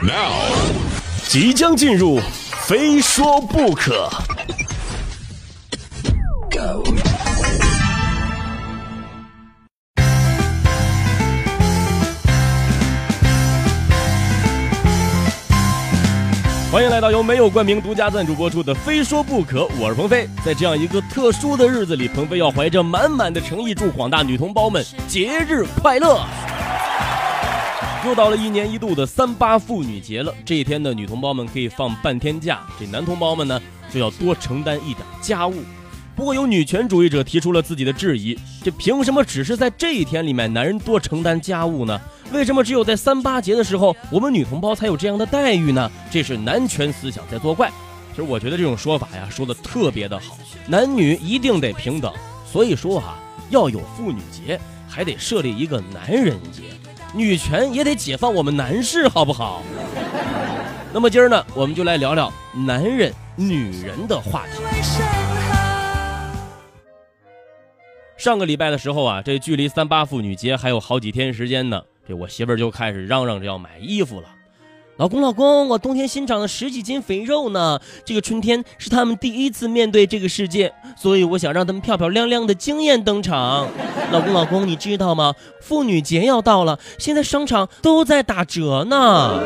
Now，即将进入，非说不可。欢迎来到由没有冠名独家赞助播出的《非说不可》，我是鹏飞。在这样一个特殊的日子里，鹏飞要怀着满满的诚意，祝广大女同胞们节日快乐。又到了一年一度的三八妇女节了，这一天呢，女同胞们可以放半天假，这男同胞们呢就要多承担一点家务。不过有女权主义者提出了自己的质疑：这凭什么只是在这一天里面男人多承担家务呢？为什么只有在三八节的时候，我们女同胞才有这样的待遇呢？这是男权思想在作怪。其实我觉得这种说法呀，说的特别的好，男女一定得平等。所以说哈，要有妇女节，还得设立一个男人节，女权也得解放我们男士，好不好？那么今儿呢，我们就来聊聊男人、女人的话题。上个礼拜的时候啊，这距离三八妇女节还有好几天时间呢。这我媳妇儿就开始嚷嚷着要买衣服了，老公老公，我冬天新长了十几斤肥肉呢。这个春天是他们第一次面对这个世界，所以我想让他们漂漂亮亮的惊艳登场。老公老公，你知道吗？妇女节要到了，现在商场都在打折呢。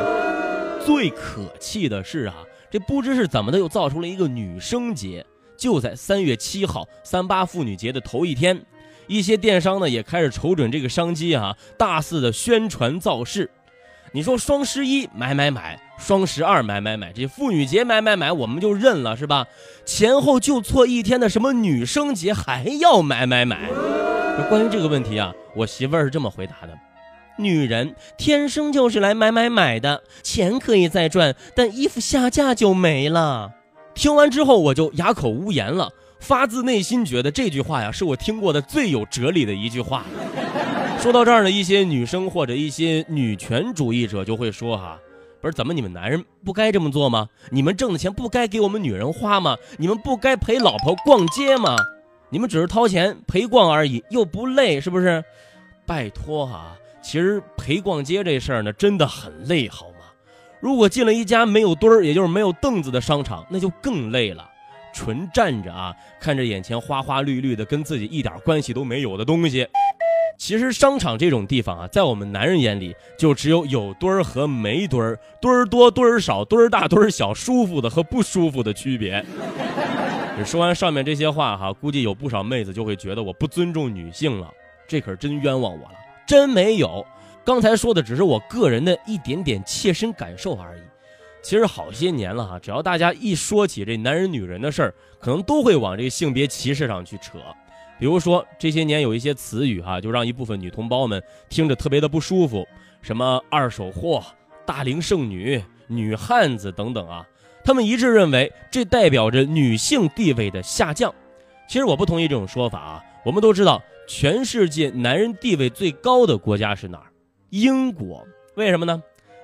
最可气的是啊，这不知是怎么的又造出了一个女生节，就在三月七号，三八妇女节的头一天。一些电商呢也开始瞅准这个商机啊，大肆的宣传造势。你说双十一买买买，双十二买买买，这妇女节买买买，我们就认了是吧？前后就错一天的什么女生节还要买买买？关于这个问题啊，我媳妇儿是这么回答的：女人天生就是来买买买的，钱可以再赚，但衣服下架就没了。听完之后我就哑口无言了。发自内心觉得这句话呀，是我听过的最有哲理的一句话。说到这儿呢，一些女生或者一些女权主义者就会说：“哈，不是怎么你们男人不该这么做吗？你们挣的钱不该给我们女人花吗？你们不该陪老婆逛街吗？你们只是掏钱陪逛而已，又不累，是不是？拜托哈，其实陪逛街这事儿呢，真的很累，好吗？如果进了一家没有墩儿，也就是没有凳子的商场，那就更累了。”纯站着啊，看着眼前花花绿绿的，跟自己一点关系都没有的东西。其实商场这种地方啊，在我们男人眼里，就只有有堆儿和没堆儿，堆儿多堆儿少，堆儿大堆儿小，舒服的和不舒服的区别。说完上面这些话哈，估计有不少妹子就会觉得我不尊重女性了，这可是真冤枉我了，真没有。刚才说的只是我个人的一点点切身感受而已。其实好些年了哈，只要大家一说起这男人女人的事儿，可能都会往这个性别歧视上去扯。比如说这些年有一些词语哈，就让一部分女同胞们听着特别的不舒服，什么二手货、大龄剩女、女汉子等等啊，他们一致认为这代表着女性地位的下降。其实我不同意这种说法啊。我们都知道，全世界男人地位最高的国家是哪儿？英国。为什么呢？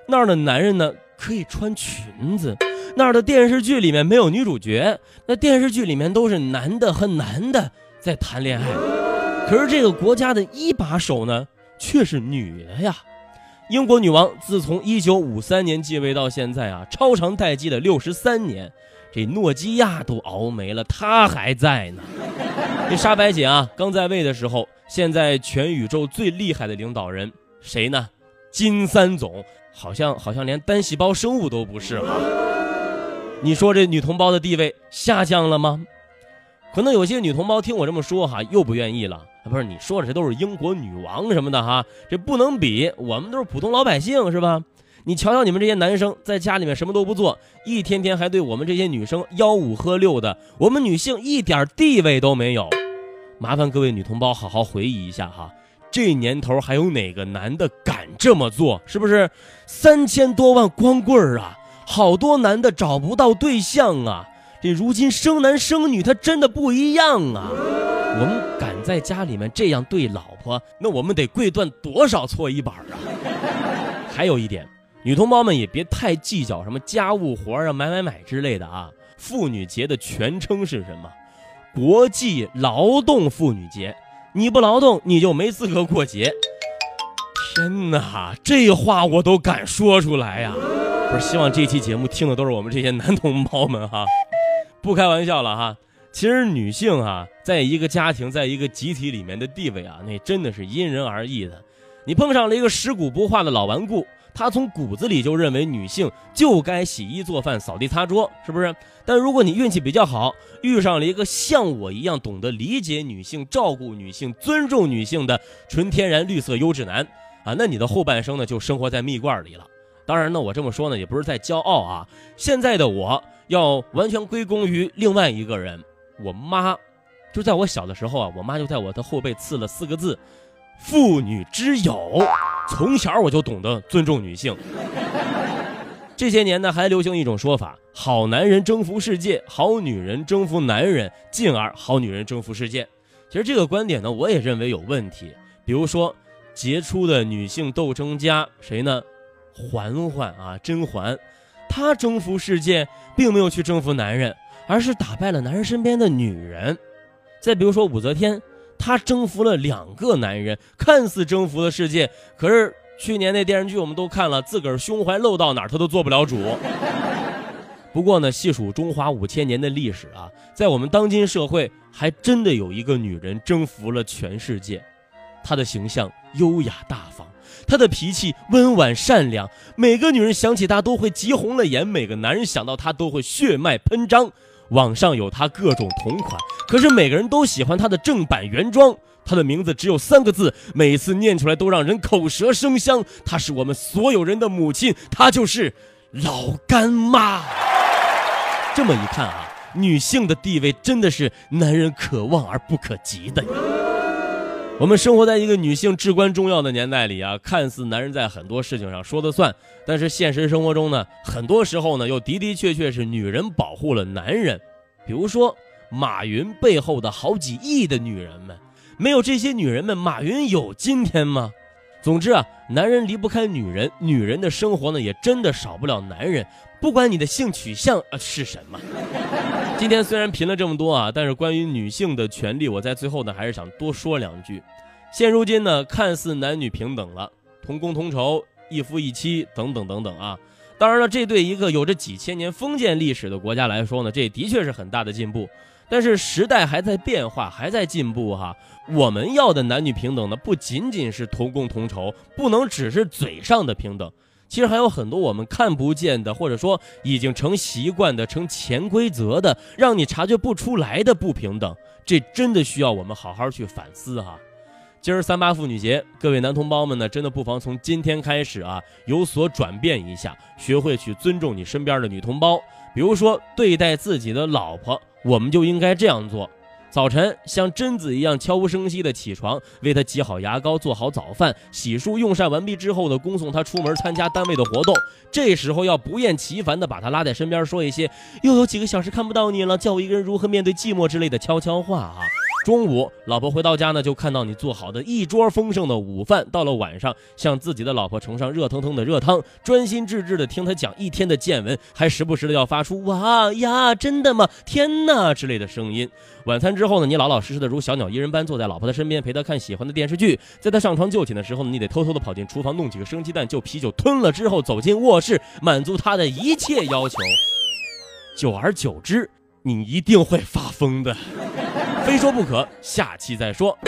那儿的男人呢？可以穿裙子，那儿的电视剧里面没有女主角，那电视剧里面都是男的和男的在谈恋爱。可是这个国家的一把手呢，却是女的呀。英国女王自从一九五三年继位到现在啊，超长待机的六十三年，这诺基亚都熬没了，她还在呢。这沙白姐啊，刚在位的时候，现在全宇宙最厉害的领导人谁呢？金三总。好像好像连单细胞生物都不是哈，你说这女同胞的地位下降了吗？可能有些女同胞听我这么说哈，又不愿意了。不是你说的这都是英国女王什么的哈，这不能比，我们都是普通老百姓是吧？你瞧瞧你们这些男生在家里面什么都不做，一天天还对我们这些女生吆五喝六的，我们女性一点地位都没有。麻烦各位女同胞好好回忆一下哈。这年头还有哪个男的敢这么做？是不是？三千多万光棍儿啊，好多男的找不到对象啊。这如今生男生女，他真的不一样啊。我们敢在家里面这样对老婆，那我们得跪断多少搓衣板啊？还有一点，女同胞们也别太计较什么家务活啊、买买买之类的啊。妇女节的全称是什么？国际劳动妇女节。你不劳动，你就没资格过节。天哪，这话我都敢说出来呀！不是希望这期节目听的都是我们这些男同胞们哈，不开玩笑了哈。其实女性啊，在一个家庭，在一个集体里面的地位啊，那真的是因人而异的。你碰上了一个食古不化的老顽固，他从骨子里就认为女性就该洗衣做饭、扫地擦桌，是不是？但如果你运气比较好，遇上了一个像我一样懂得理解女性、照顾女性、尊重女性的纯天然绿色优质男啊，那你的后半生呢，就生活在蜜罐里了。当然呢，我这么说呢，也不是在骄傲啊。现在的我要完全归功于另外一个人，我妈。就在我小的时候啊，我妈就在我的后背刺了四个字：“妇女之友”。从小我就懂得尊重女性。这些年呢，还流行一种说法：好男人征服世界，好女人征服男人，进而好女人征服世界。其实这个观点呢，我也认为有问题。比如说，杰出的女性斗争家谁呢？嬛嬛啊，甄嬛，她征服世界，并没有去征服男人，而是打败了男人身边的女人。再比如说武则天，她征服了两个男人，看似征服了世界，可是。去年那电视剧我们都看了，自个儿胸怀露到哪儿，他都做不了主。不过呢，细数中华五千年的历史啊，在我们当今社会，还真的有一个女人征服了全世界。她的形象优雅大方，她的脾气温婉善良，每个女人想起她都会急红了眼，每个男人想到她都会血脉喷张。网上有她各种同款，可是每个人都喜欢她的正版原装。她的名字只有三个字，每次念出来都让人口舌生香。她是我们所有人的母亲，她就是老干妈。这么一看啊，女性的地位真的是男人可望而不可及的呀。我们生活在一个女性至关重要的年代里啊，看似男人在很多事情上说了算，但是现实生活中呢，很多时候呢，又的的确确是女人保护了男人。比如说马云背后的好几亿的女人们。没有这些女人们，马云有今天吗？总之啊，男人离不开女人，女人的生活呢也真的少不了男人。不管你的性取向啊是什么。今天虽然贫了这么多啊，但是关于女性的权利，我在最后呢还是想多说两句。现如今呢，看似男女平等了，同工同酬，一夫一妻等等等等啊。当然了，这对一个有着几千年封建历史的国家来说呢，这的确是很大的进步。但是时代还在变化，还在进步哈。我们要的男女平等呢，不仅仅是同工同酬，不能只是嘴上的平等。其实还有很多我们看不见的，或者说已经成习惯的、成潜规则的，让你察觉不出来的不平等。这真的需要我们好好去反思哈。今儿三八妇女节，各位男同胞们呢，真的不妨从今天开始啊，有所转变一下，学会去尊重你身边的女同胞。比如说，对待自己的老婆，我们就应该这样做：早晨像贞子一样悄无声息的起床，为她挤好牙膏，做好早饭，洗漱用膳完毕之后呢，恭送她出门参加单位的活动。这时候要不厌其烦的把她拉在身边，说一些“又有几个小时看不到你了，叫我一个人如何面对寂寞”之类的悄悄话啊。中午，老婆回到家呢，就看到你做好的一桌丰盛的午饭。到了晚上，向自己的老婆盛上热腾腾的热汤，专心致志地听她讲一天的见闻，还时不时的要发出“哇呀，真的吗？天哪”之类的声音。晚餐之后呢，你老老实实的如小鸟依人般坐在老婆的身边，陪她看喜欢的电视剧。在她上床就寝的时候呢，你得偷偷的跑进厨房弄几个生鸡蛋，就啤酒吞了之后，走进卧室，满足她的一切要求。久而久之，你一定会发疯的。非说不可，下期再说。